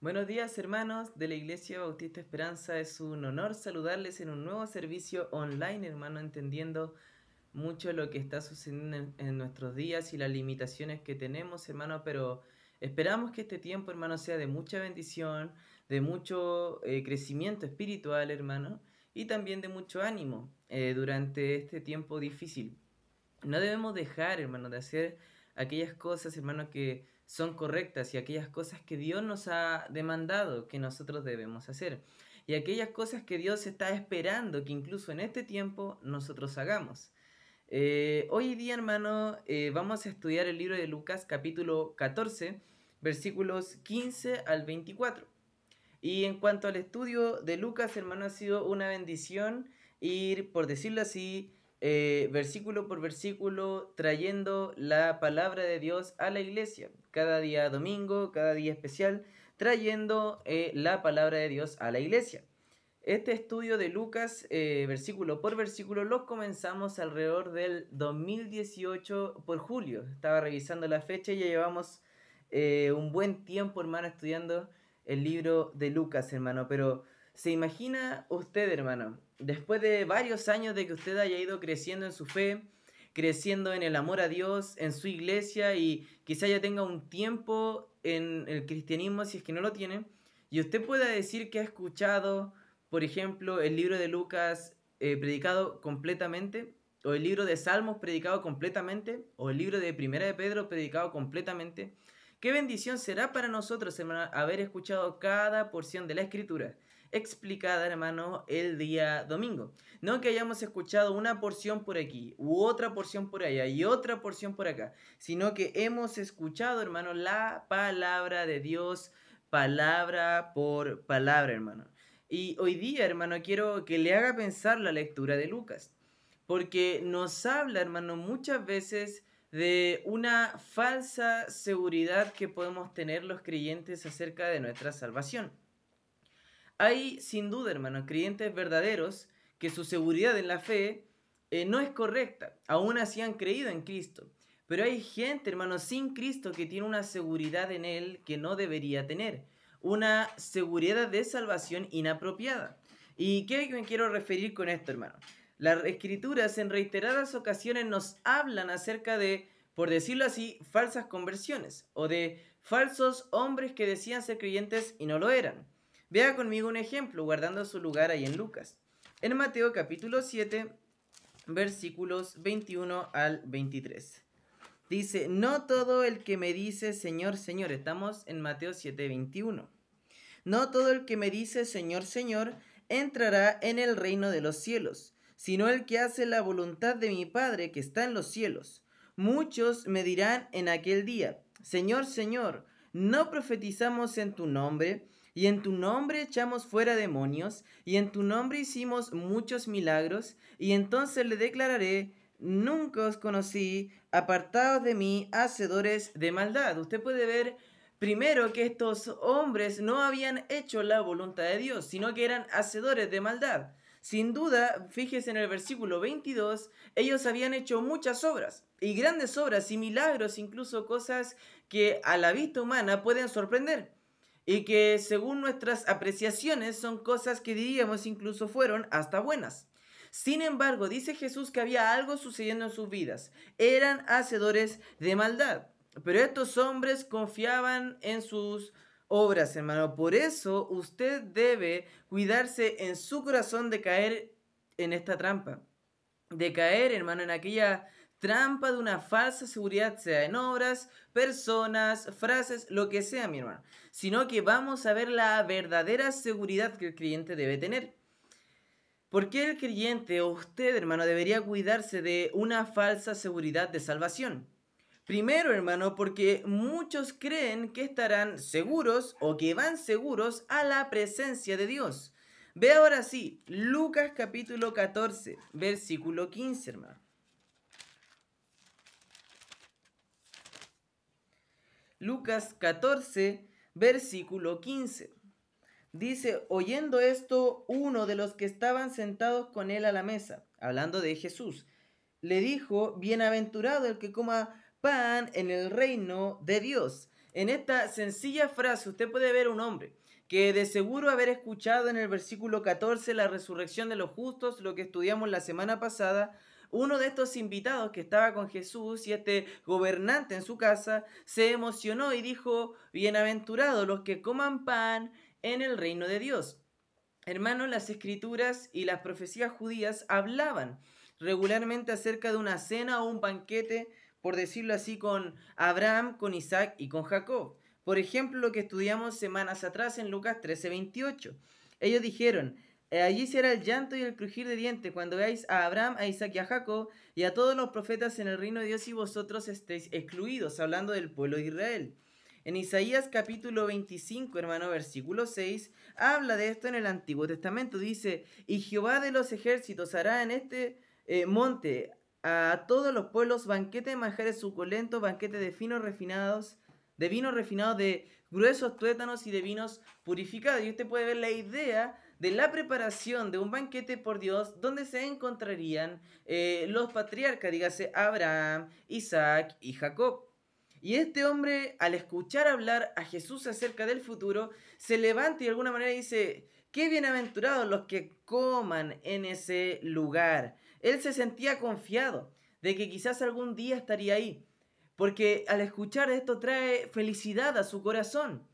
Buenos días hermanos de la Iglesia Bautista Esperanza. Es un honor saludarles en un nuevo servicio online, hermano, entendiendo mucho lo que está sucediendo en, nuestros días y las limitaciones que tenemos, hermano, pero esperamos que este tiempo, hermano, sea de mucha bendición, de mucho eh, crecimiento espiritual, hermano, y también de mucho ánimo eh, durante este tiempo difícil. No debemos dejar, hermano, de hacer aquellas cosas, hermano, que son correctas y aquellas cosas que Dios nos ha demandado que nosotros debemos hacer. Y aquellas cosas que Dios está esperando que incluso en este tiempo nosotros hagamos. Eh, hoy día, hermano, eh, vamos a estudiar el libro de Lucas capítulo 14, versículos 15 al 24. Y en cuanto al estudio de Lucas, hermano, ha sido una bendición ir, por decirlo así, eh, versículo por versículo, trayendo la palabra de Dios a la iglesia, cada día domingo, cada día especial, trayendo eh, la palabra de Dios a la iglesia. Este estudio de Lucas, eh, versículo por versículo, lo comenzamos alrededor del 2018 por julio. Estaba revisando la fecha y ya llevamos un buen tiempo, hermano, estudiando el libro de Lucas, hermano. Pero, ¿se imagina usted, hermano? después de varios años de que usted haya ido creciendo en su fe, creciendo en el amor a Dios, en su iglesia y quizá ya tenga un tiempo en el cristianismo si es que no lo tiene, y usted pueda decir que ha escuchado, por ejemplo, el libro de Lucas eh, predicado completamente, o el libro de Salmos predicado completamente, o el libro de Primera de Pedro predicado completamente, qué bendición será para nosotros, hermano, haber escuchado cada porción de la Escritura explicada, hermano, el día domingo. No que hayamos escuchado una porción por aquí, u otra porción por allá, y otra porción por acá, sino que hemos escuchado, hermano, la palabra de Dios, palabra por palabra, hermano. Y hoy día, hermano, quiero que le haga pensar la lectura de Lucas, porque nos habla, hermano, muchas veces de una falsa seguridad que podemos tener los creyentes acerca de nuestra salvación. Hay sin duda, hermano, creyentes verdaderos que su seguridad en la fe eh, no es correcta. Aún así han creído en Cristo. Pero hay gente, hermano, sin Cristo que tiene una seguridad en Él que no debería tener. Una seguridad de salvación inapropiada. ¿Y qué me quiero referir con esto, hermano? Las escrituras en reiteradas ocasiones nos hablan acerca de, por decirlo así, falsas conversiones o de falsos hombres que decían ser creyentes y no lo eran. Vea conmigo un ejemplo, guardando su lugar ahí en Lucas. En Mateo capítulo 7, versículos 21 al 23. Dice, no todo el que me dice Señor, Señor, estamos en Mateo 7, 21. No todo el que me dice Señor, Señor, entrará en el reino de los cielos, sino el que hace la voluntad de mi Padre que está en los cielos. Muchos me dirán en aquel día, Señor, Señor, ¿no profetizamos en tu nombre? Y en tu nombre echamos fuera demonios, y en tu nombre hicimos muchos milagros, y entonces le declararé, nunca os conocí, apartados de mí, hacedores de maldad. Usted puede ver primero que estos hombres no habían hecho la voluntad de Dios, sino que eran hacedores de maldad. Sin duda, fíjese en el versículo 22, ellos habían hecho muchas obras, y grandes obras y milagros, incluso cosas que a la vista humana pueden sorprender y que según nuestras apreciaciones son cosas que diríamos incluso fueron hasta buenas. Sin embargo, dice Jesús que había algo sucediendo en sus vidas. Eran hacedores de maldad. Pero estos hombres confiaban en sus obras, hermano. Por eso usted debe cuidarse en su corazón de caer en esta trampa. De caer, hermano, en aquella trampa de una falsa seguridad, sea en obras, personas, frases, lo que sea, mi hermano, sino que vamos a ver la verdadera seguridad que el creyente debe tener. ¿Por qué el creyente o usted, hermano, debería cuidarse de una falsa seguridad de salvación? Primero, hermano, porque muchos creen que estarán seguros o que van seguros a la presencia de Dios. Ve ahora sí, Lucas capítulo 14, versículo 15, hermano. Lucas 14, versículo 15. Dice, oyendo esto, uno de los que estaban sentados con él a la mesa, hablando de Jesús, le dijo, bienaventurado el que coma pan en el reino de Dios. En esta sencilla frase usted puede ver un hombre que de seguro haber escuchado en el versículo 14 la resurrección de los justos, lo que estudiamos la semana pasada, uno de estos invitados que estaba con Jesús y este gobernante en su casa se emocionó y dijo, bienaventurados los que coman pan en el reino de Dios. Hermanos, las escrituras y las profecías judías hablaban regularmente acerca de una cena o un banquete, por decirlo así, con Abraham, con Isaac y con Jacob. Por ejemplo, lo que estudiamos semanas atrás en Lucas 13:28. Ellos dijeron, allí será el llanto y el crujir de dientes cuando veáis a Abraham, a Isaac y a Jacob y a todos los profetas en el reino de Dios y vosotros estéis excluidos, hablando del pueblo de Israel. En Isaías capítulo 25, hermano, versículo 6, habla de esto en el Antiguo Testamento. Dice, y Jehová de los ejércitos hará en este eh, monte a todos los pueblos banquete de manjares suculentos, banquete de finos refinados, de vinos refinados, de gruesos tuétanos y de vinos purificados. Y usted puede ver la idea de la preparación de un banquete por Dios donde se encontrarían eh, los patriarcas, dígase Abraham, Isaac y Jacob. Y este hombre, al escuchar hablar a Jesús acerca del futuro, se levanta y de alguna manera dice, qué bienaventurados los que coman en ese lugar. Él se sentía confiado de que quizás algún día estaría ahí, porque al escuchar esto trae felicidad a su corazón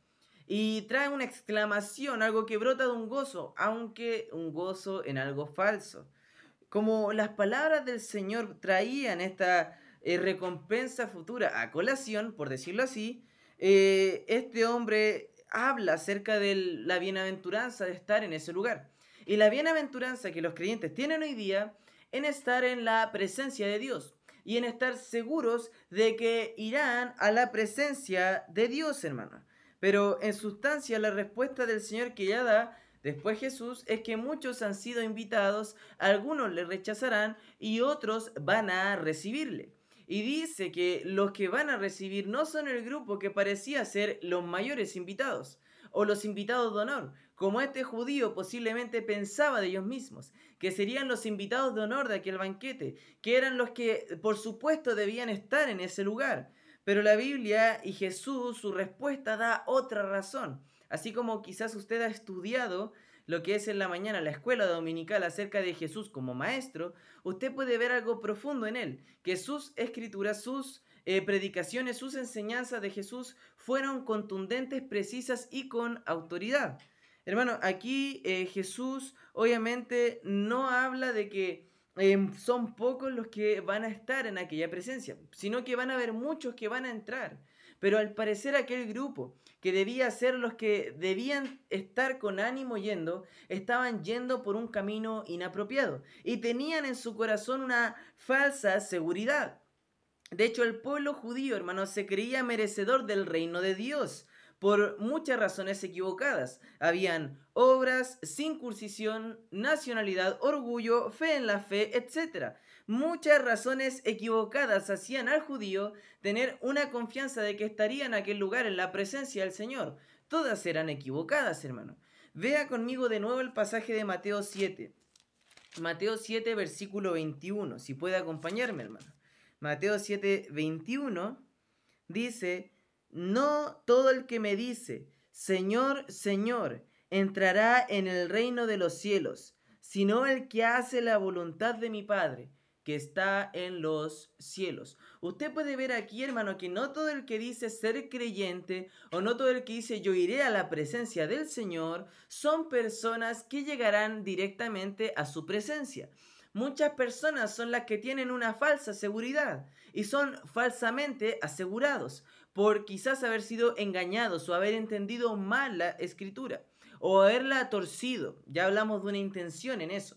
y trae una exclamación, algo que brota de un gozo, aunque un gozo en algo falso. Como las palabras del Señor traían esta eh, recompensa futura a colación, por decirlo así, eh, este hombre habla acerca de la bienaventuranza de estar en ese lugar. Y la bienaventuranza que los creyentes tienen hoy día en estar en la presencia de Dios y en estar seguros de que irán a la presencia de Dios, hermano. Pero en sustancia la respuesta del Señor que ya da después Jesús es que muchos han sido invitados, algunos le rechazarán y otros van a recibirle. Y dice que los que van a recibir no son el grupo que parecía ser los mayores invitados o los invitados de honor, como este judío posiblemente pensaba de ellos mismos, que serían los invitados de honor de aquel banquete, que eran los que por supuesto debían estar en ese lugar. Pero la Biblia y Jesús, su respuesta da otra razón. Así como quizás usted ha estudiado lo que es en la mañana la escuela dominical acerca de Jesús como maestro, usted puede ver algo profundo en él, que sus escrituras, sus eh, predicaciones, sus enseñanzas de Jesús fueron contundentes, precisas y con autoridad. Hermano, aquí eh, Jesús obviamente no habla de que em, son pocos los que van a estar en aquella presencia, sino que van a haber muchos que van a entrar. Pero al parecer aquel grupo que debía ser los que debían estar con ánimo yendo, estaban yendo por un camino inapropiado y tenían en su corazón una falsa seguridad. De hecho, el pueblo judío, hermano, se creía merecedor del reino de Dios por muchas razones equivocadas. Habían obras, circuncisión, nacionalidad, orgullo, fe en la fe, etc. Muchas razones equivocadas hacían al judío tener una confianza de que estaría en aquel lugar en la presencia del Señor. Todas eran equivocadas, hermano. Vea conmigo de nuevo el pasaje de Mateo 7. Mateo 7, versículo 21, si puede acompañarme, hermano. Mateo 7, 21 dice, no todo el que me dice, Señor, Señor, entrará en el reino de los cielos, sino el que hace la voluntad de mi Padre, que está en los cielos. Usted puede ver aquí, hermano, que no todo el que dice ser creyente o no todo el que dice yo iré a la presencia del Señor son personas que llegarán directamente a su presencia. Muchas personas son las que tienen una falsa seguridad y son falsamente asegurados por quizás haber sido engañados o haber entendido mal la escritura o haberla torcido. Ya hablamos de una intención en eso.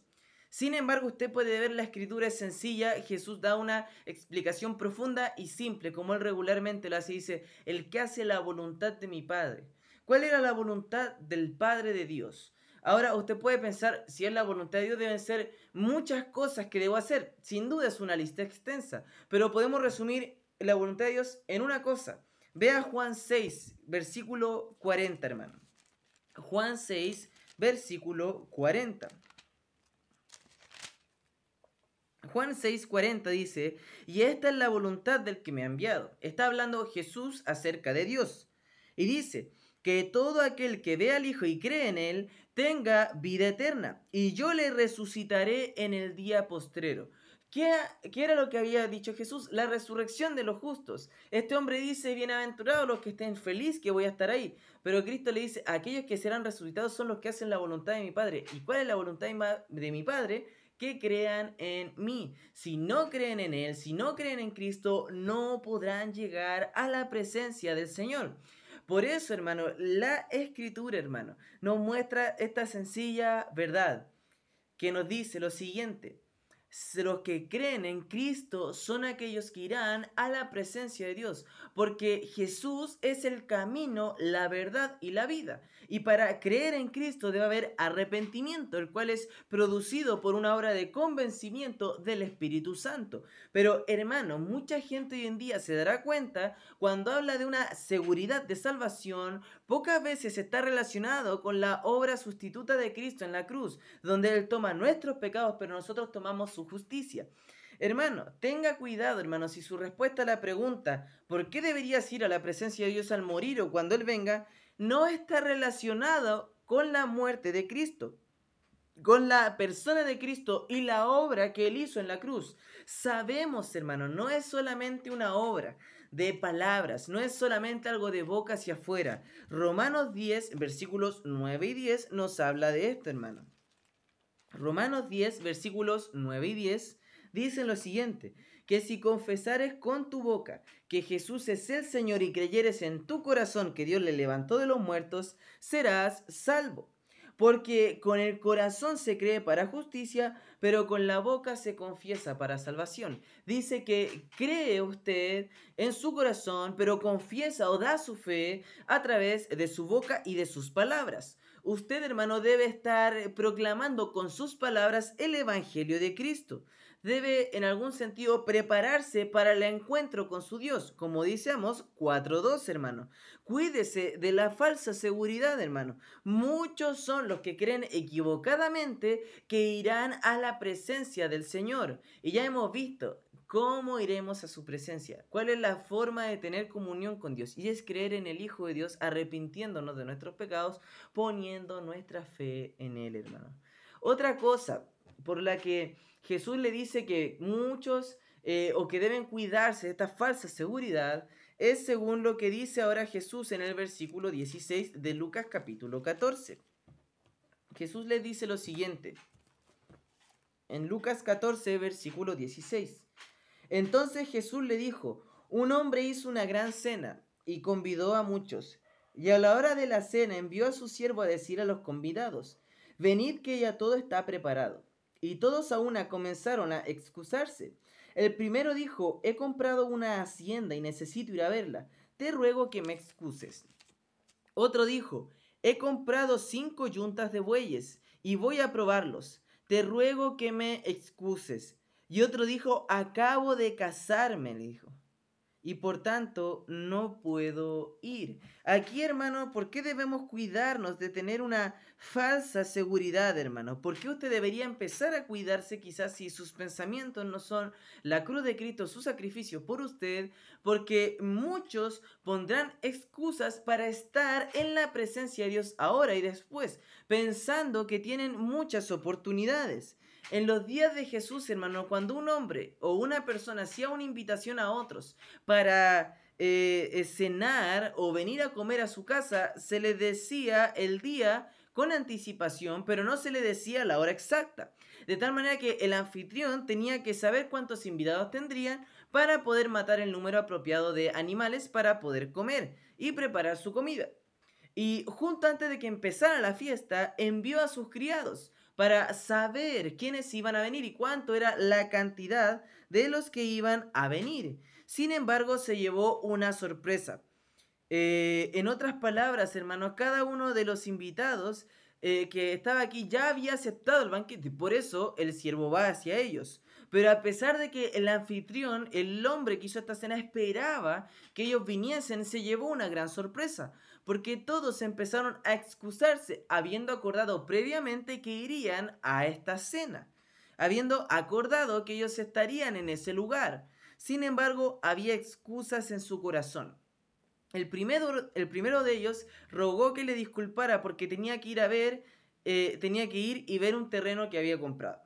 Sin embargo, usted puede ver la escritura es sencilla, Jesús da una explicación profunda y simple, como él regularmente lo hace, dice, el que hace la voluntad de mi Padre. ¿Cuál era la voluntad del Padre de Dios? Ahora usted puede pensar, si es la voluntad de Dios, deben ser muchas cosas que debo hacer. Sin duda es una lista extensa, pero podemos resumir la voluntad de Dios en una cosa. Vea Juan 6, versículo 40, hermano. Juan 6, versículo 40. Juan 6, 40 dice, y esta es la voluntad del que me ha enviado. Está hablando Jesús acerca de Dios. Y dice, que todo aquel que ve al Hijo y cree en Él tenga vida eterna, y yo le resucitaré en el día postrero. ¿Qué, era lo que había dicho Jesús? La resurrección de los justos. Este hombre dice, bienaventurados los que estén felices, que voy a estar ahí. Pero Cristo le dice, aquellos que serán resucitados son los que hacen la voluntad de mi Padre. ¿Y cuál es la voluntad de mi Padre? Que crean en mí. Si no creen en Él, si no creen en Cristo, no podrán llegar a la presencia del Señor. Por eso, hermano, la escritura, hermano, nos muestra esta sencilla verdad que nos dice lo siguiente los que creen en Cristo son aquellos que irán a la presencia de Dios, porque Jesús es el camino, la verdad y la vida. Y para creer en Cristo debe haber arrepentimiento, el cual es producido por una obra de convencimiento del Espíritu Santo. Pero hermano, mucha gente hoy en día se dará cuenta cuando habla de una seguridad de salvación, pocas veces está relacionado con la obra sustituta de Cristo en la cruz, donde Él toma nuestros pecados, pero nosotros tomamos su justicia. Hermano, tenga cuidado, hermano, si su respuesta a la pregunta, ¿por qué deberías ir a la presencia de Dios al morir o cuando Él venga? no está relacionado con la muerte de Cristo, con la persona de Cristo y la obra que Él hizo en la cruz. Sabemos, hermano, no es solamente una obra de palabras, no es solamente algo de boca hacia afuera. Romanos 10, versículos 9 y 10 nos habla de esto, hermano. Romanos 10, versículos 9 y 10 dicen lo siguiente, que si confesares con tu boca que Jesús es el Señor y creyeres en tu corazón que Dios le levantó de los muertos, serás salvo. Porque con el corazón se cree para justicia, pero con la boca se confiesa para salvación. Dice que cree usted en su corazón, pero confiesa o da su fe a través de su boca y de sus palabras. Usted, hermano, debe estar proclamando con sus palabras el Evangelio de Cristo debe en algún sentido prepararse para el encuentro con su Dios, como dice Amos 4.2, hermano. Cuídese de la falsa seguridad, hermano. Muchos son los que creen equivocadamente que irán a la presencia del Señor. Y ya hemos visto, ¿Cómo iremos a su presencia? ¿Cuál es la forma de tener comunión con Dios? Y es creer en el Hijo de Dios, arrepintiéndonos de nuestros pecados, poniendo nuestra fe en Él, hermano. Otra cosa por la que Jesús le dice que muchos eh, o que deben cuidarse de esta falsa seguridad es según lo que dice ahora Jesús en el versículo 16 de Lucas capítulo 14. Jesús le dice lo siguiente. En Lucas 14, versículo 16. Entonces Jesús le dijo, un hombre hizo una gran cena y convidó a muchos. Y a la hora de la cena envió a su siervo a decir a los convidados, venid que ya todo está preparado. Y todos a una comenzaron a excusarse. El primero dijo, he comprado una hacienda y necesito ir a verla. Te ruego que me excuses. Otro dijo, he comprado cinco yuntas de bueyes y voy a probarlos. Te ruego que me excuses. Y otro dijo, acabo de casarme, le dijo y por tanto no puedo ir. Aquí, hermano, ¿por qué debemos cuidarnos de tener una falsa seguridad, hermano? ¿Por qué usted debería empezar a cuidarse quizás si sus pensamientos no son la cruz de Cristo, su sacrificio por usted? Porque muchos pondrán excusas para estar en la presencia de Dios ahora y después, pensando que tienen muchas oportunidades. En los días de Jesús, hermano, cuando un hombre o una persona hacía una invitación a otros para eh, eh, cenar o venir a comer a su casa, se le decía el día con anticipación, pero no se le decía la hora exacta. De tal manera que el anfitrión tenía que saber cuántos invitados tendrían para poder matar el número apropiado de animales para poder comer y preparar su comida. Y junto antes de que empezara la fiesta, envió a sus criados para saber quiénes iban a venir y cuánto era la cantidad de los que iban a venir. Sin embargo, se llevó una sorpresa. Eh, en otras palabras, hermanos, cada uno de los invitados eh, que estaba aquí ya había aceptado el banquete, por eso el siervo va hacia ellos. Pero a pesar de que el anfitrión, el hombre que hizo esta cena, esperaba que ellos viniesen, se llevó una gran sorpresa porque todos empezaron a excusarse, habiendo acordado previamente que irían a esta cena, habiendo acordado que ellos estarían en ese lugar. Sin embargo, había excusas en su corazón. El primero, el primero de ellos rogó que le disculpara porque tenía que ir a ver, eh, tenía que ir y ver un terreno que había comprado.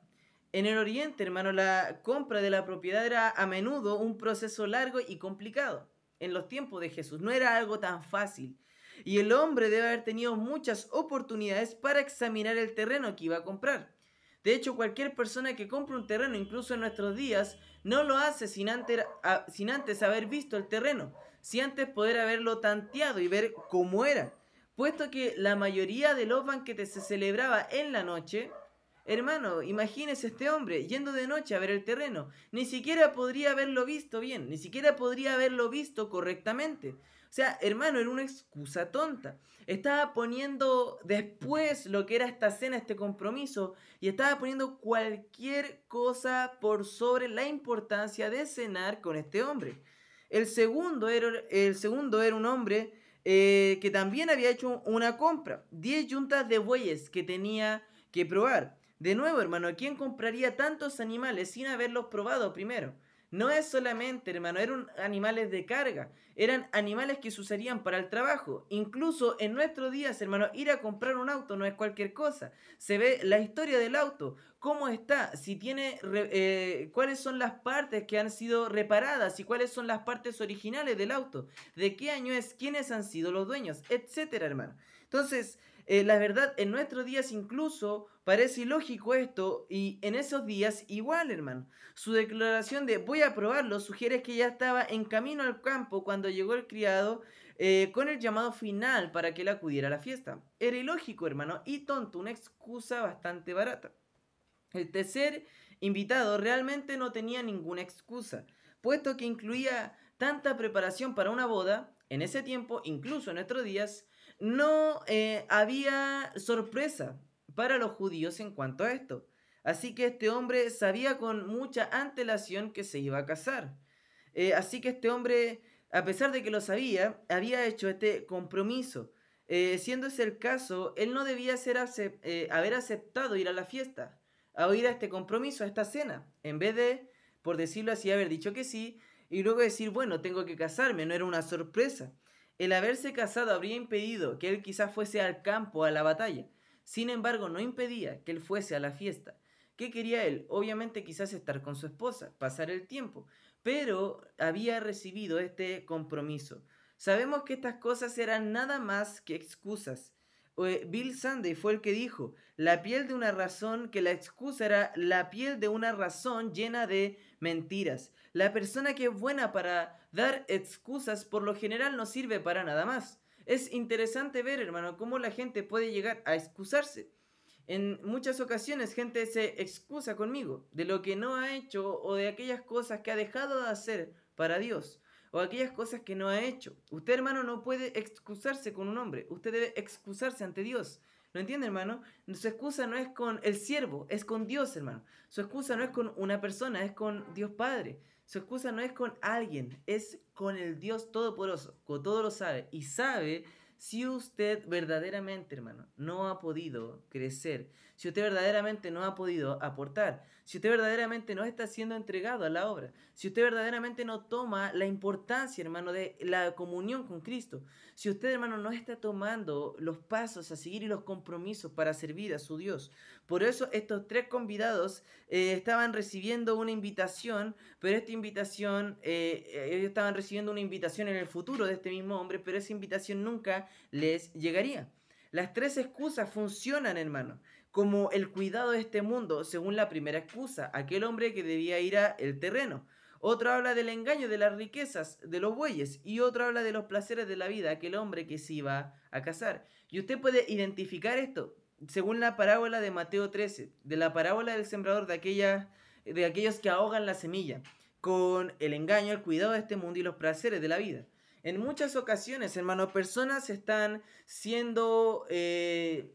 En el Oriente, hermano, la compra de la propiedad era a menudo un proceso largo y complicado. En los tiempos de Jesús no era algo tan fácil. Y el hombre debe haber tenido muchas oportunidades para examinar el terreno que iba a comprar. De hecho, cualquier persona que compra un terreno, incluso en nuestros días, no lo hace sin antes, sin antes haber visto el terreno, sin antes poder haberlo tanteado y ver cómo era. Puesto que la mayoría de los banquetes se celebraba en la noche, hermano, imagínese este hombre yendo de noche a ver el terreno. Ni siquiera podría haberlo visto bien, ni siquiera podría haberlo visto correctamente. Sea, hermano, era una excusa tonta. Estaba poniendo después lo que era esta cena, este compromiso, y estaba poniendo cualquier cosa por sobre la importancia de cenar con este hombre. El segundo era, el segundo era un hombre eh, que también había hecho una compra, 10 yuntas de bueyes que tenía que probar. De nuevo, hermano, ¿quién compraría tantos animales sin haberlos probado primero? No es solamente, hermano, eran animales de carga, eran animales que se usarían para el trabajo. Incluso en nuestros días, hermano, ir a comprar un auto no es cualquier cosa. Se ve la historia del auto, cómo está, si tiene, eh, cuáles son las partes que han sido reparadas y cuáles son las partes originales del auto, de qué año es, quiénes han sido los dueños, etcétera, hermano. Entonces, eh, la verdad, en nuestros días incluso parece ilógico esto y en esos días igual, hermano. Su declaración de voy a probarlo sugiere que ya estaba en camino al campo cuando llegó el criado eh, con el llamado final para que él acudiera a la fiesta. Era ilógico, hermano, y tonto, una excusa bastante barata. El tercer invitado realmente no tenía ninguna excusa, puesto que incluía tanta preparación para una boda, en ese tiempo, incluso en nuestros días, no eh, había sorpresa para los judíos en cuanto a esto. Así que este hombre sabía con mucha antelación que se iba a casar. Eh, así que este hombre, a pesar de que lo sabía, había hecho este compromiso. Eh, siendo ese el caso, él no debía ser haber aceptado ir a la fiesta, a ir a este compromiso, a esta cena, en vez de, por decirlo así, haber dicho que sí y luego decir, bueno, tengo que casarme, no era una sorpresa. El haberse casado habría impedido que él quizás fuese al campo, a la batalla. Sin embargo, no impedía que él fuese a la fiesta. ¿Qué quería él? Obviamente quizás estar con su esposa, pasar el tiempo, pero había recibido este compromiso. Sabemos que estas cosas eran nada más que excusas. Eh, Bill Sunday fue el que dijo, la piel de una razón, que la excusa era la piel de una razón llena de mentiras. La persona que es buena para Dar excusas por lo general no sirve para nada más. Es interesante ver, hermano, cómo la gente puede llegar a excusarse. En muchas ocasiones gente se excusa conmigo de lo que no ha hecho o de aquellas cosas que ha dejado de hacer para Dios o aquellas cosas que no ha hecho. Usted, hermano, no puede excusarse con un hombre. Usted debe excusarse ante Dios. ¿Lo entiende, hermano? Su excusa no es con el siervo, es con Dios, hermano. Su excusa no es con una persona, es con Dios Padre. Su excusa no es con alguien, es con el Dios Todopoderoso, que todo lo sabe y sabe si usted verdaderamente, hermano, no ha podido crecer, si usted verdaderamente no ha podido aportar, si usted verdaderamente no está siendo entregado a la obra, si usted verdaderamente no toma la importancia, hermano, de la comunión con Cristo, si usted, hermano, no está tomando los pasos a seguir y los compromisos para servir a su Dios. Por eso estos tres convidados eh, estaban recibiendo una invitación, pero esta invitación, eh, ellos estaban recibiendo una invitación en el futuro de este mismo hombre, pero esa invitación nunca les llegaría. Las tres excusas funcionan, hermano como el cuidado de este mundo, según la primera excusa, aquel hombre que debía ir a el terreno. Otro habla del engaño de las riquezas de los bueyes y otro habla de los placeres de la vida, aquel hombre que se iba a casar. Y usted puede identificar esto según la parábola de Mateo 13, de la parábola del sembrador de, aquella, de aquellos que ahogan la semilla, con el engaño, el cuidado de este mundo y los placeres de la vida. En muchas ocasiones, hermano, personas están siendo eh,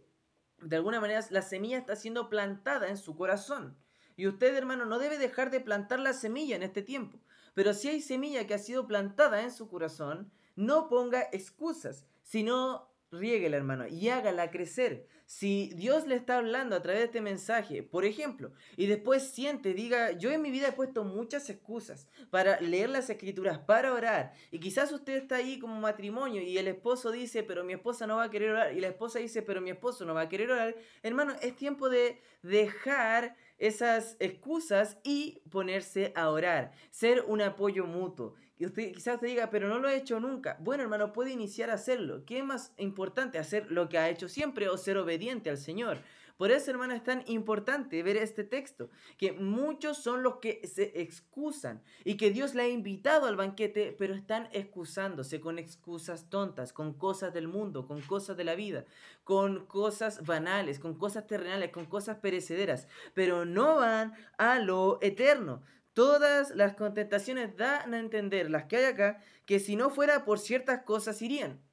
de alguna manera la semilla está siendo plantada en su corazón. Y usted, hermano, no debe dejar de plantar la semilla en este tiempo. Pero si hay semilla que ha sido plantada en su corazón, no ponga excusas, sino Riéguela, hermano, y hágala crecer. Si Dios le está hablando a través de este mensaje, por ejemplo, y después siente, diga, yo en mi vida he puesto muchas excusas para leer las escrituras, para orar, y quizás usted está ahí como matrimonio y el esposo dice, pero mi esposa no va a querer orar, y la esposa dice, pero mi esposo no va a querer orar, hermano, es tiempo de dejar esas excusas y ponerse a orar, ser un apoyo mutuo. Y usted quizás te diga, pero no lo he hecho nunca. Bueno, hermano, puede iniciar a hacerlo. ¿Qué es más importante, hacer lo que ha hecho siempre o ser obediente al Señor? Por eso, hermano, es tan importante ver este texto, que muchos son los que se excusan y que Dios le ha invitado al banquete, pero están excusándose con excusas tontas, con cosas del mundo, con cosas de la vida, con cosas banales, con cosas terrenales, con cosas perecederas, pero no van a lo eterno. Todas las contestaciones dan a entender, las que hay acá, que si no fuera por ciertas cosas irían.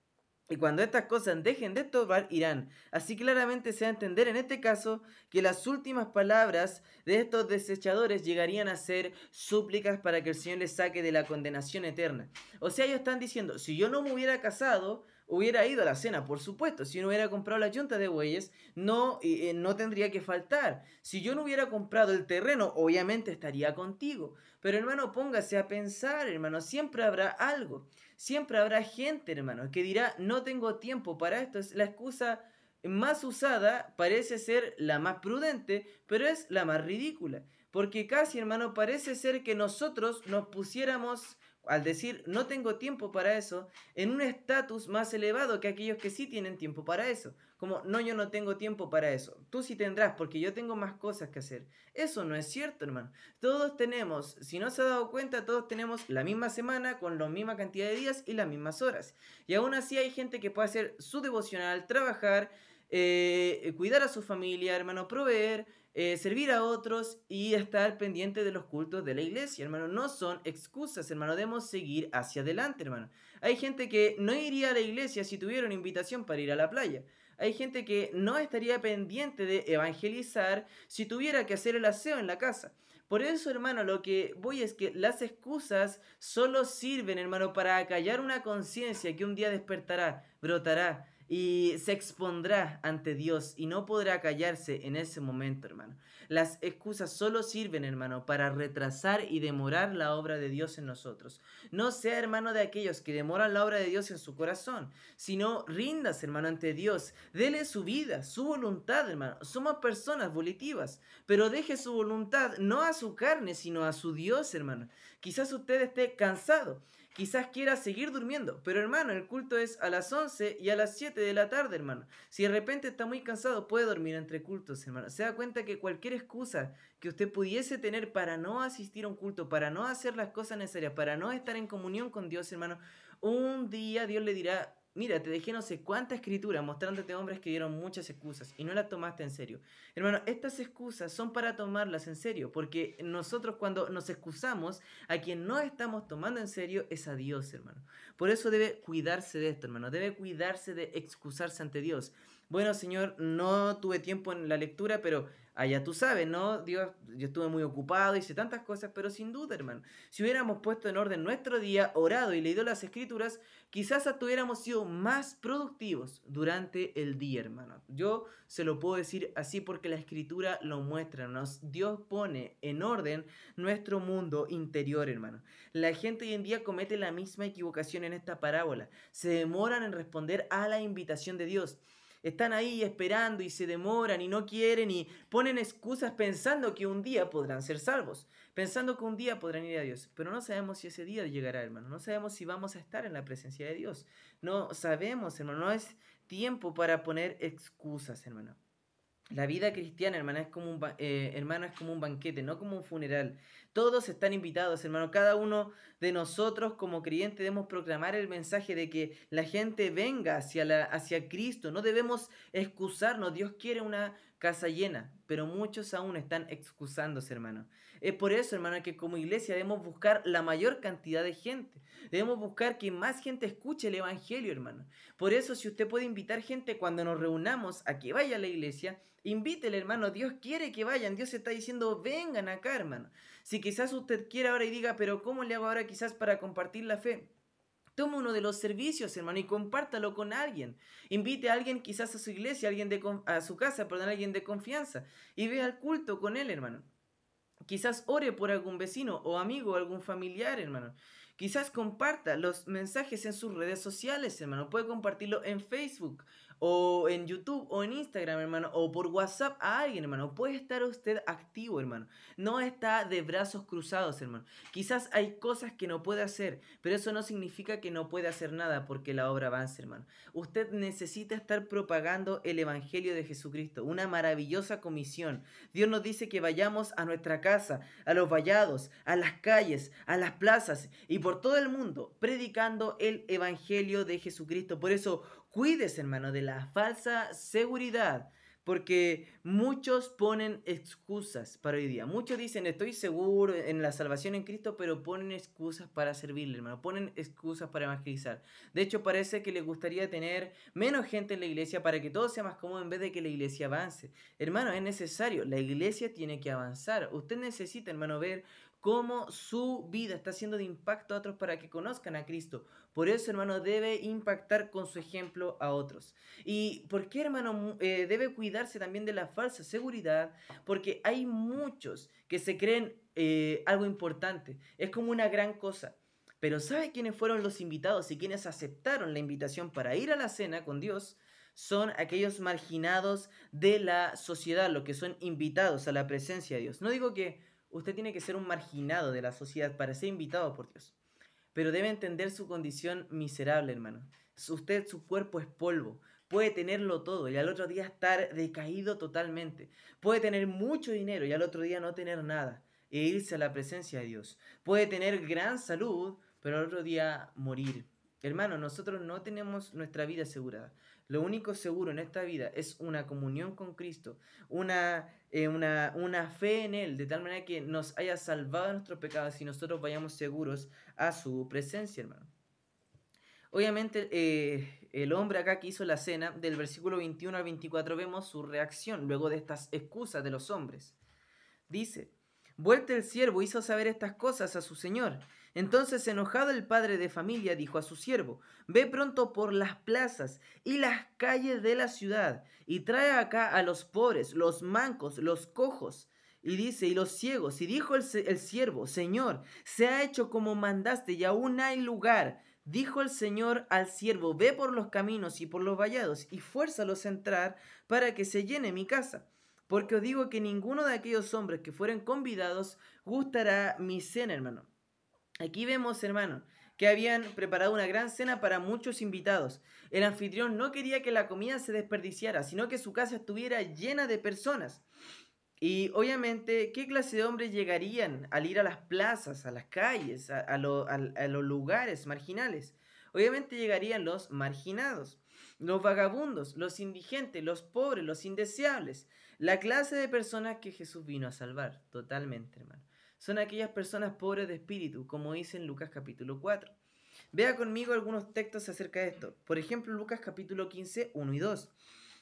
Y cuando estas cosas dejen de estorbar, irán. Así claramente se va a entender en este caso que las últimas palabras de estos desechadores llegarían a ser súplicas para que el Señor les saque de la condenación eterna. O sea, ellos están diciendo, si yo no me hubiera casado, hubiera ido a la cena, por supuesto. Si no hubiera comprado la yunta de bueyes, no, eh, no tendría que faltar. Si yo no hubiera comprado el terreno, obviamente estaría contigo. Pero hermano, póngase a pensar, hermano, siempre habrá algo. Siempre habrá gente, hermano, que dirá, no tengo tiempo para esto. Es la excusa más usada, parece ser la más prudente, pero es la más ridícula. Porque casi, hermano, parece ser que nosotros nos pusiéramos al decir no tengo tiempo para eso, en un estatus más elevado que aquellos que sí tienen tiempo para eso. Como, no, yo no tengo tiempo para eso. Tú sí tendrás porque yo tengo más cosas que hacer. Eso no es cierto, hermano. Todos tenemos, si no se ha dado cuenta, todos tenemos la misma semana con la misma cantidad de días y las mismas horas. Y aún así hay gente que puede hacer su devocional, trabajar, eh, cuidar a su familia, hermano, proveer, eh, servir a otros y estar pendiente de los cultos de la iglesia, hermano. No son excusas, hermano. Debemos seguir hacia adelante, hermano. Hay gente que no iría a la iglesia si tuviera una invitación para ir a la playa. Hay gente que no estaría pendiente de evangelizar si tuviera que hacer el aseo en la casa. Por eso, hermano, lo que voy es que las excusas solo sirven, hermano, para acallar una conciencia que un día despertará, brotará y se expondrá ante Dios y no podrá callarse en ese momento, hermano. Las excusas solo sirven, hermano, para retrasar y demorar la obra de Dios en nosotros. No sea, hermano, de aquellos que demoran la obra de Dios en su corazón, sino rindas, hermano, ante Dios. Dele su vida, su voluntad, hermano. Somos personas volitivas, pero deje su voluntad no a su carne, sino a su Dios, hermano. Quizás usted esté cansado quizás quiera seguir durmiendo, pero hermano, el culto es a las 11 y a las 7 de la tarde, hermano. Si de repente está muy cansado, puede dormir entre cultos, hermano. Se da cuenta que cualquier excusa que usted pudiese tener para no asistir a un culto, para no hacer las cosas necesarias, para no estar en comunión con Dios, hermano, un día Dios le dirá, Mira, te dejé no sé cuánta escritura mostrándote hombres que dieron muchas excusas y no las tomaste en serio. Hermano, estas excusas son para tomarlas en serio, porque nosotros cuando nos excusamos, a quien no estamos tomando en serio es a Dios, hermano. Por eso debe cuidarse de esto, hermano. Debe cuidarse de excusarse ante Dios. Bueno, Señor, no tuve tiempo en la lectura, pero allá tú sabes, ¿no? Dios, yo estuve muy ocupado, hice tantas cosas, pero sin duda, hermano, si hubiéramos puesto en orden nuestro día, orado y leído las escrituras, quizás hubiéramos sido más productivos durante el día, hermano. Yo se lo puedo decir así porque la escritura lo muestra, nos Dios pone en orden nuestro mundo interior, hermano. La gente hoy en día comete la misma equivocación en esta parábola. Se demoran en responder a la invitación de Dios están ahí esperando y se demoran y no quieren y ponen excusas pensando que un día podrán ser salvos, pensando que un día podrán ir a Dios. Pero no sabemos si ese día llegará, hermano. No sabemos si vamos a estar en la presencia de Dios. No sabemos, hermano. No es tiempo para poner excusas, hermano. La vida cristiana, hermano, es como un, eh, hermano, es como un banquete, no como un funeral. Todos están invitados, hermano. Cada uno de nosotros como creyentes debemos proclamar el mensaje de que la gente venga hacia, hacia Cristo. No debemos excusarnos. Dios quiere una casa llena, pero muchos aún están excusándose, hermano. Es por eso, hermano, que como iglesia debemos buscar la mayor cantidad de gente. Debemos buscar que más gente escuche el Evangelio, hermano. Por eso, si usted puede invitar gente cuando nos reunamos a que vaya a la iglesia, invítele, hermano. Dios quiere que vayan. Dios está diciendo, vengan acá, hermano. Si quizás usted quiera ahora y diga, pero ¿cómo le hago ahora quizás para compartir la fe? Tome uno de los servicios, hermano, y compártalo con alguien. Invite a alguien quizás a su iglesia, a, alguien de, a su casa, perdón, a alguien de confianza, y vea el culto con él, hermano. Quizás ore por algún vecino o amigo o algún familiar, hermano. Quizás comparta los mensajes en sus redes sociales, hermano. Puede compartirlo en Facebook o en YouTube o en Instagram, hermano, o por WhatsApp a alguien, hermano. Puede estar usted activo, hermano. No está de brazos cruzados, hermano. Quizás hay cosas que no puede hacer, pero eso no significa que no puede hacer nada porque la obra avance, hermano. Usted necesita estar propagando el Evangelio de Jesucristo, una maravillosa comisión. Dios nos dice que vayamos a nuestra casa, a los vallados, a las calles, a las plazas y por todo el mundo, predicando el Evangelio de Jesucristo. Por eso, Cuídese, hermano, de la falsa seguridad. Porque muchos ponen excusas para hoy día. Muchos dicen, estoy seguro en la salvación en Cristo, pero ponen excusas para servirle, hermano. Ponen excusas para evangelizar. De hecho, parece que les gustaría tener menos gente en la iglesia para que todo sea más cómodo en vez de que la iglesia avance. Hermano, es necesario. La iglesia tiene que avanzar. Usted necesita, hermano, ver cómo su vida está siendo de impacto a otros para que conozcan a Cristo. Por eso, hermano, debe impactar con su ejemplo a otros. ¿Y por qué, hermano, eh, debe cuidarse también de la falsa seguridad? Porque hay muchos que se creen eh, algo importante. Es como una gran cosa. Pero ¿sabe quiénes fueron los invitados y quienes aceptaron la invitación para ir a la cena con Dios? Son aquellos marginados de la sociedad, los que son invitados a la presencia de Dios. No digo que usted tiene que ser un marginado de la sociedad para ser invitado por Dios. Pero debe entender su condición miserable, hermano. Usted, su cuerpo es polvo. Puede tenerlo todo y al otro día estar decaído totalmente. Puede tener mucho dinero y al otro día no tener nada e irse a la presencia de Dios. Puede tener gran salud, pero al otro día morir. Hermano, nosotros no tenemos nuestra vida asegurada. Lo único seguro en esta vida es una comunión con Cristo, una, eh, una, una, fe en Él, de tal manera que nos haya salvado de nuestros pecados y nosotros vayamos seguros a su presencia, hermano. Obviamente, eh, el hombre acá que hizo la cena, del versículo 21 al 24, vemos su reacción luego de estas excusas de los hombres. Dice, vuelta el siervo hizo saber estas cosas a su señor entonces enojado el padre de familia dijo a su siervo, ve pronto por las plazas y las calles de la ciudad y trae acá a los pobres, los mancos, los cojos. Y dice, y los ciegos, y dijo el, siervo, Señor, se ha hecho como mandaste y aún hay lugar. Dijo el Señor al siervo, ve por los caminos y por los vallados y fuérzalos a entrar para que se llene mi casa. Porque os digo que ninguno de aquellos hombres que fueren convidados gustará mi cena, hermano. Aquí vemos, hermano, que habían preparado una gran cena para muchos invitados. El anfitrión no quería que la comida se desperdiciara, sino que su casa estuviera llena de personas. Y obviamente, ¿qué clase de hombres llegarían al ir a las plazas, a las calles, a, los lugares marginales? Obviamente llegarían los marginados, los vagabundos, los indigentes, los pobres, los indeseables. La clase de personas que Jesús vino a salvar, totalmente, hermano son aquellas personas pobres de espíritu, como dice en Lucas capítulo 4. Vea conmigo algunos textos acerca de esto. Por ejemplo, Lucas capítulo 15, 1 y 2.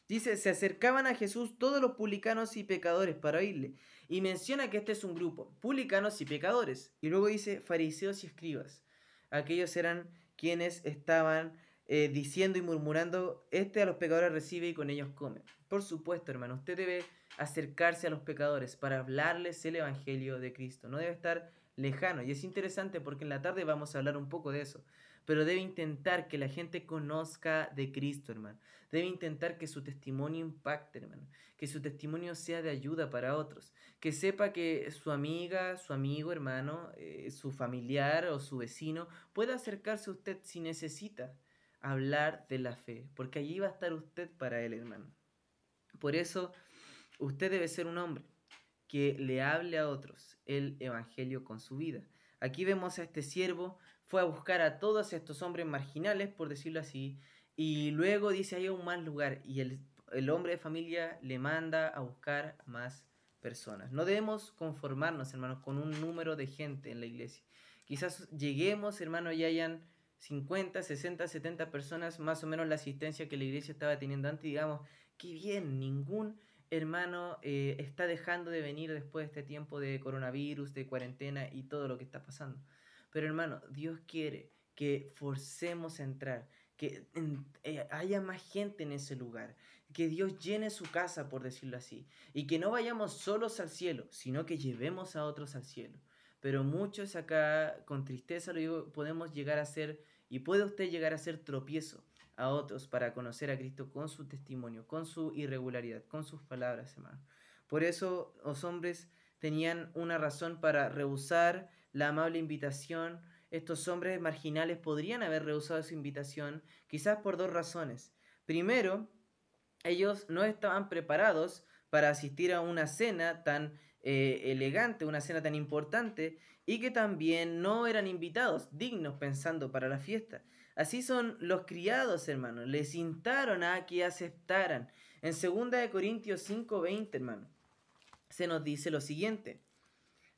Dice, se acercaban a Jesús todos los publicanos y pecadores para oírle. Y menciona que este es un grupo, publicanos y pecadores. Y luego dice, fariseos y escribas. Aquellos eran quienes estaban eh, diciendo y murmurando, este a los pecadores recibe y con ellos come. Por supuesto, hermano, usted debe acercarse a los pecadores para hablarles el Evangelio de Cristo. No debe estar lejano. Y es interesante porque en la tarde vamos a hablar un poco de eso. Pero debe intentar que la gente conozca de Cristo, hermano. Debe intentar que su testimonio impacte, hermano. Que su testimonio sea de ayuda para otros. Que sepa que su amiga, su amigo, hermano, eh, su familiar o su vecino pueda acercarse a usted si necesita hablar de la fe. Porque allí va a estar usted para él, hermano. Por eso Usted debe ser un hombre que le hable a otros el Evangelio con su vida. Aquí vemos a este siervo, fue a buscar a todos estos hombres marginales, por decirlo así, y luego dice, hay un mal lugar, y el, el hombre de familia le manda a buscar más personas. No debemos conformarnos, hermanos, con un número de gente en la iglesia. Quizás lleguemos, hermanos, y hayan 50, 60, 70 personas, más o menos la asistencia que la iglesia estaba teniendo antes, digamos, qué bien, ningún hermano, eh, está dejando de venir después de este tiempo de coronavirus, de cuarentena y todo lo que está pasando. Pero hermano, Dios quiere que forcemos a entrar, que eh, haya más gente en ese lugar, que Dios llene su casa, por decirlo así, y que no vayamos solos al cielo, sino que llevemos a otros al cielo. Pero muchos acá, con tristeza lo podemos llegar a ser, y puede usted llegar a ser tropiezo a otros para conocer a Cristo con su testimonio, con su irregularidad, con sus palabras, hermano. Por eso los hombres tenían una razón para rehusar la amable invitación. Estos hombres marginales podrían haber rehusado esa invitación, quizás por dos razones. Primero, ellos no estaban preparados para asistir a una cena tan eh, elegante, una cena tan importante, y que también no eran invitados, dignos pensando para la fiesta. Así son los criados, hermanos. Les instaron a que aceptaran. En 2 Corintios 5:20, hermano, se nos dice lo siguiente.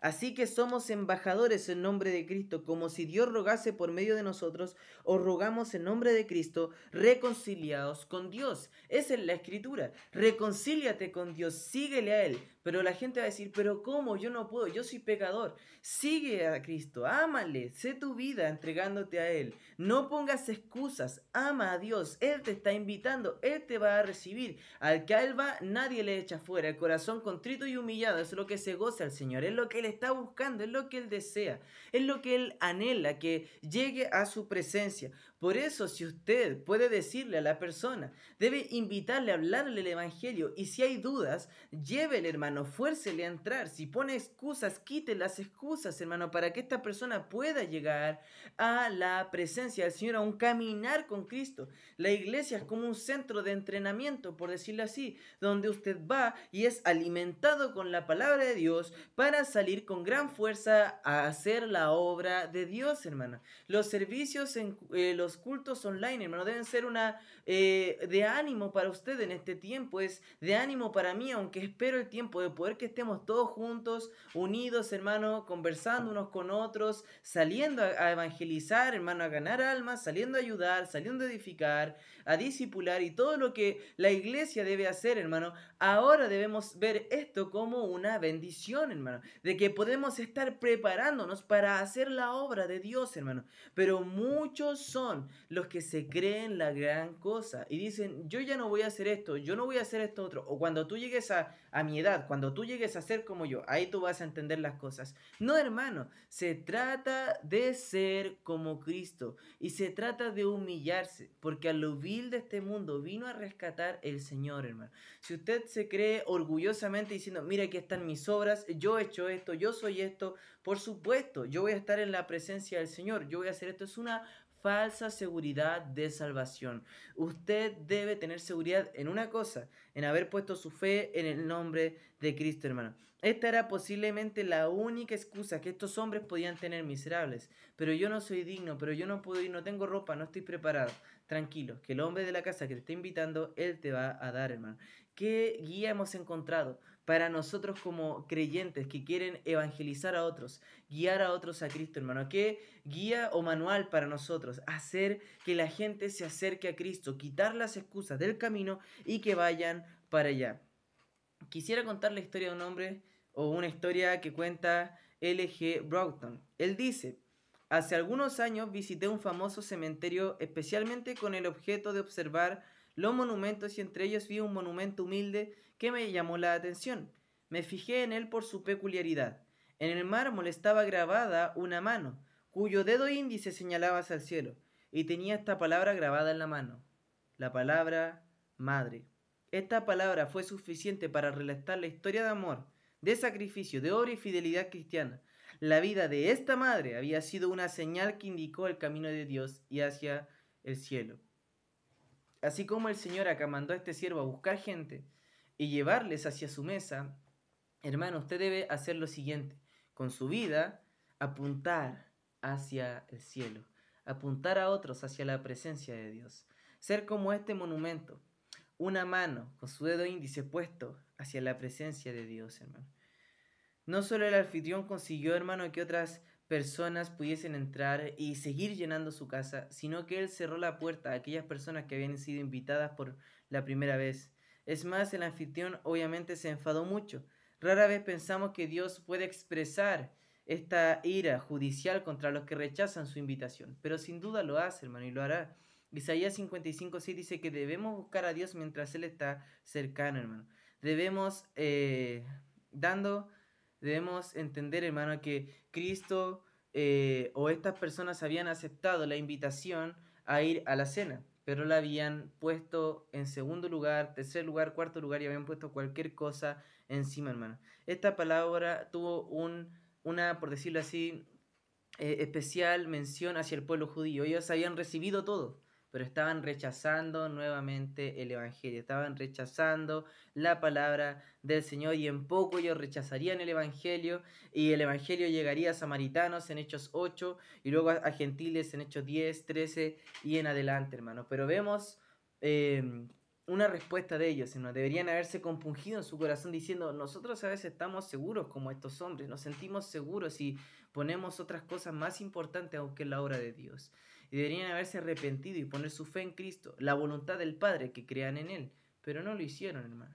Así que somos embajadores en nombre de Cristo, como si Dios rogase por medio de nosotros, o rogamos en nombre de Cristo, reconciliados con Dios. Esa es la escritura. Reconcíliate con Dios, síguele a Él. Pero la gente va a decir, pero ¿cómo? Yo no puedo, yo soy pecador. Sigue a Cristo, ámale, sé tu vida entregándote a Él. No pongas excusas, ama a Dios. Él te está invitando, Él te va a recibir. Al que a Él va, nadie le echa fuera. El corazón contrito y humillado es lo que se goza al Señor, es lo que Él está buscando, es lo que Él desea, es lo que Él anhela, que llegue a su presencia. Por eso, si usted puede decirle a la persona, debe invitarle a hablarle el Evangelio y si hay dudas, llévele, hermano, fuércele a entrar. Si pone excusas, quite las excusas, hermano, para que esta persona pueda llegar a la presencia del Señor, a un caminar con Cristo. La iglesia es como un centro de entrenamiento, por decirlo así, donde usted va y es alimentado con la palabra de Dios para salir con gran fuerza a hacer la obra de Dios, hermano. Los servicios en eh, los cultos online, hermano, deben ser una eh, de ánimo para usted en este tiempo, es de ánimo para mí, aunque espero el tiempo de poder que estemos todos juntos, unidos, hermano, conversando unos con otros, saliendo a, evangelizar, hermano, a ganar almas, saliendo a ayudar, saliendo a edificar, a discipular y todo lo que la iglesia debe hacer, hermano. Ahora debemos ver esto como una bendición, hermano, de que podemos estar preparándonos para hacer la obra de Dios, hermano. Pero muchos son los que se creen la gran cosa y dicen, yo ya no voy a hacer esto, yo no voy a hacer esto otro. O cuando tú llegues a, a mi edad, cuando tú llegues a ser como yo, ahí tú vas a entender las cosas. No, hermano, se trata de ser como Cristo y se trata de humillarse, porque a lo vil de este mundo vino a rescatar el Señor, hermano. Si usted se cree orgullosamente diciendo, mira, aquí están mis obras, yo he hecho esto, yo soy esto, por supuesto, yo voy a estar en la presencia del Señor, yo voy a hacer esto, es una falsa seguridad de salvación. Usted debe tener seguridad en una cosa, en haber puesto su fe en el nombre de Cristo, hermano. Esta era posiblemente la única excusa que estos hombres podían tener miserables. Pero yo no soy digno, pero yo no puedo ir, no tengo ropa, no estoy preparado. Tranquilo, que el hombre de la casa que te está invitando, él te va a dar, hermano. ¿Qué guía hemos encontrado? Para nosotros como creyentes que quieren evangelizar a otros, guiar a otros a Cristo, hermano. ¿Qué guía o manual para nosotros? Hacer que la gente se acerque a Cristo, quitar las excusas del camino y que vayan para allá. Quisiera contar la historia de un hombre o una historia que cuenta L.G. Broughton. Él dice, hace algunos años visité un famoso cementerio especialmente con el objeto de observar los monumentos y entre ellos vi un monumento humilde que me llamó la atención. Me fijé en él por su peculiaridad. En el mármol estaba grabada una mano, cuyo dedo índice señalaba hacia el cielo, y tenía esta palabra grabada en la mano, la palabra madre. Esta palabra fue suficiente para relatar la historia de amor, de sacrificio, de obra y fidelidad cristiana. La vida de esta madre había sido una señal que indicó el camino de Dios y hacia el cielo. Así como el Señor acá mandó a este siervo a buscar gente y llevarles hacia su mesa, hermano, usted debe hacer lo siguiente, con su vida, apuntar hacia el cielo, apuntar a otros hacia la presencia de Dios, ser como este monumento, una mano con su dedo índice puesto hacia la presencia de Dios, hermano. No solo el anfitrión consiguió, hermano, que otras personas pudiesen entrar y seguir llenando su casa, sino que él cerró la puerta a aquellas personas que habían sido invitadas por la primera vez. Es más, el anfitrión obviamente se enfadó mucho. Rara vez pensamos que Dios puede expresar esta ira judicial contra los que rechazan su invitación. Pero sin duda lo hace, hermano, y lo hará. Isaías 55, dice que debemos buscar a Dios mientras Él está cercano, hermano. Debemos, eh, dando, debemos entender, hermano, que Cristo eh, o estas personas habían aceptado la invitación a ir a la cena, pero la habían puesto en segundo lugar, tercer lugar, cuarto lugar y habían puesto cualquier cosa encima, hermano. Esta palabra tuvo un una, por decirlo así, eh, especial mención hacia el pueblo judío. Ellos habían recibido todo, pero estaban rechazando nuevamente el Evangelio, estaban rechazando la palabra del Señor y en poco ellos rechazarían el Evangelio y el Evangelio llegaría a samaritanos en Hechos 8 y luego a, gentiles en Hechos 10, 13 y en adelante, hermano. Pero vemos... Eh, una respuesta de ellos, sino deberían haberse compungido en su corazón diciendo, nosotros a veces estamos seguros como estos hombres, nos sentimos seguros y ponemos otras cosas más importantes aunque la obra de Dios. Y deberían haberse arrepentido y poner su fe en Cristo, la voluntad del Padre, que crean en Él, pero no lo hicieron, hermano.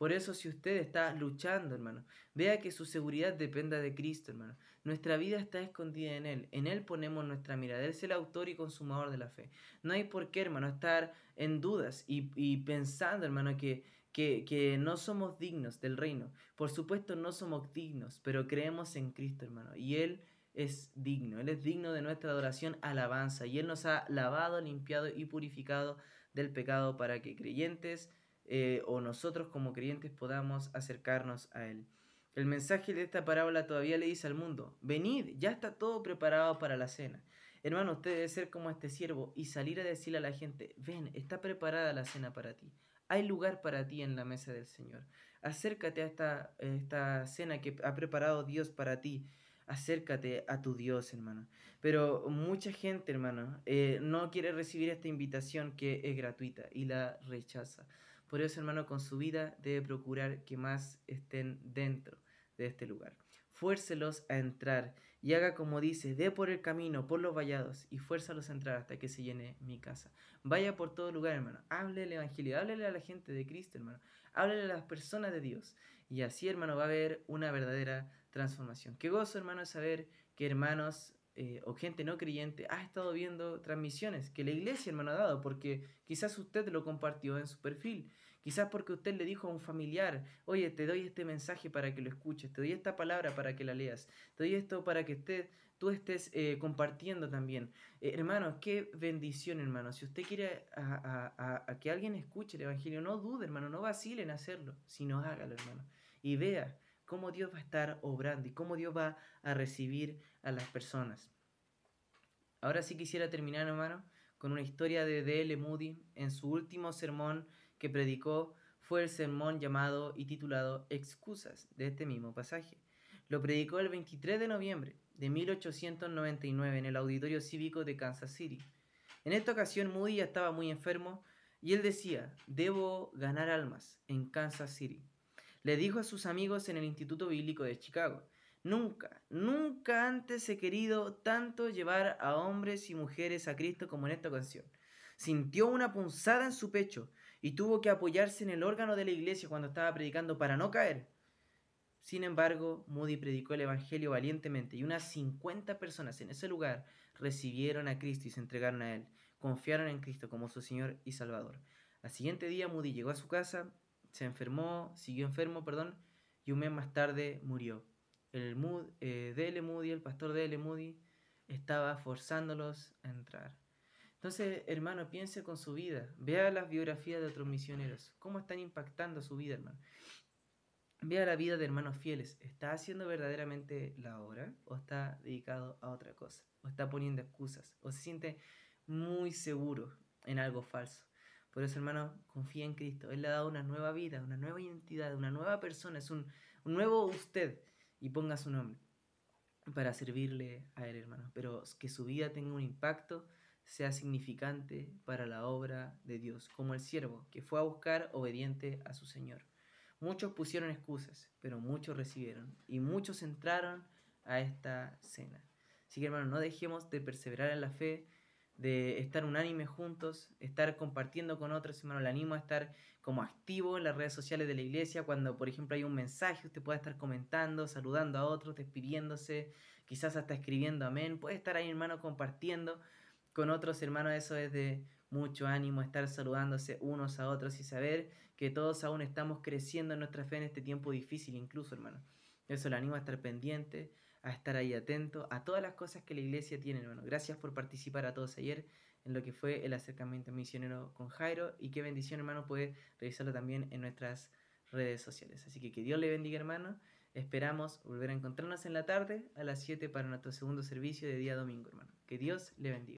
Por eso si usted está luchando, hermano, vea que su seguridad dependa de Cristo, hermano. Nuestra vida está escondida en Él. En Él ponemos nuestra mirada. Él es el autor y consumador de la fe. No hay por qué, hermano, estar en dudas y, pensando, hermano, que, que, que, no somos dignos del reino. Por supuesto, no somos dignos, pero creemos en Cristo, hermano. Y Él es digno. Él es digno de nuestra adoración, alabanza. Y Él nos ha lavado, limpiado y purificado del pecado para que creyentes eh, o nosotros como creyentes podamos acercarnos a Él. El mensaje de esta parábola todavía le dice al mundo, venid, ya está todo preparado para la cena. Hermano, usted debe ser como este siervo y salir a decirle a la gente, ven, está preparada la cena para ti. Hay lugar para ti en la mesa del Señor. Acércate a esta, esta cena que ha preparado Dios para ti. Acércate a tu Dios, hermano. Pero mucha gente, hermano, eh, no quiere recibir esta invitación que es gratuita y la rechaza. Por eso, hermano, con su vida debe procurar que más estén dentro de este lugar. Fuércelos a entrar y haga como dice, ve por el camino, por los vallados y fuérzalos a entrar hasta que se llene mi casa. Vaya por todo lugar, hermano. Hable el Evangelio, háblele a la gente de Cristo, hermano. Háblele a las personas de Dios. Y así, hermano, va a haber una verdadera transformación. Qué gozo, hermano, saber que hermanos eh, o gente no creyente ha estado viendo transmisiones que la iglesia, hermano, ha dado, porque quizás usted lo compartió en su perfil, quizás porque usted le dijo a un familiar, oye, te doy este mensaje para que lo escuches, te doy esta palabra para que la leas, te doy esto para que usted, tú estés eh, compartiendo también. Eh, hermano, qué bendición, hermano. Si usted quiere a, a, que alguien escuche el Evangelio, no dude, hermano, no vacile en hacerlo, sino hágalo, hermano. Y vea cómo Dios va a estar obrando y cómo Dios va a recibir a las personas. Ahora sí quisiera terminar, hermano, con una historia de D.L. Moody en su último sermón que predicó fue el sermón llamado y titulado Excusas de este mismo pasaje. Lo predicó el 23 de noviembre de 1899 en el auditorio cívico de Kansas City. En esta ocasión Moody ya estaba muy enfermo y él decía, debo ganar almas en Kansas City le dijo a sus amigos en el Instituto Bíblico de Chicago, nunca, nunca antes he querido tanto llevar a hombres y mujeres a Cristo como en esta ocasión. Sintió una punzada en su pecho y tuvo que apoyarse en el órgano de la iglesia cuando estaba predicando para no caer. Sin embargo, Moody predicó el Evangelio valientemente y unas 50 personas en ese lugar recibieron a Cristo y se entregaron a Él. Confiaron en Cristo como su Señor y Salvador. Al siguiente día Moody llegó a su casa se enfermó, siguió enfermo, perdón, y un mes más tarde murió. El eh, D.L. El pastor D.L. Moody, estaba forzándolos a entrar. Entonces, hermano, piense con su vida. Vea las biografías de otros misioneros. ¿Cómo están impactando su vida, hermano? Vea la vida de hermanos fieles. ¿Está haciendo verdaderamente la obra o está dedicado a otra cosa? ¿O está poniendo excusas? ¿O se siente muy seguro en algo falso? Por eso, hermano, confía en Cristo. Él le ha dado una nueva vida, una nueva identidad, una nueva persona. Es un, nuevo usted. Y ponga su nombre para servirle a Él, hermano. Pero que su vida tenga un impacto, sea significante para la obra de Dios, como el siervo que fue a buscar obediente a su Señor. Muchos pusieron excusas, pero muchos recibieron y muchos entraron a esta cena. Así que hermano, no dejemos de perseverar en la fe, de estar unánime juntos, estar compartiendo con otros, hermano. Le animo a estar como activo en las redes sociales de la iglesia. Cuando, por ejemplo, hay un mensaje, usted puede estar comentando, saludando a otros, despidiéndose, quizás hasta escribiendo amén. Puede estar ahí, hermano, compartiendo con otros hermanos. Eso es de mucho ánimo, estar saludándose unos a otros y saber que todos aún estamos creciendo en nuestra fe en este tiempo difícil, incluso, hermano. Eso le animo a estar pendiente, a estar ahí atento a todas las cosas que la iglesia tiene, hermano. Gracias por participar a todos ayer en lo que fue el acercamiento misionero con Jairo y qué bendición, hermano, puede revisarlo también en nuestras redes sociales. Así que que Dios le bendiga, hermano. Esperamos volver a encontrarnos en la tarde a las 7 para nuestro segundo servicio de día domingo, hermano. Que Dios le bendiga.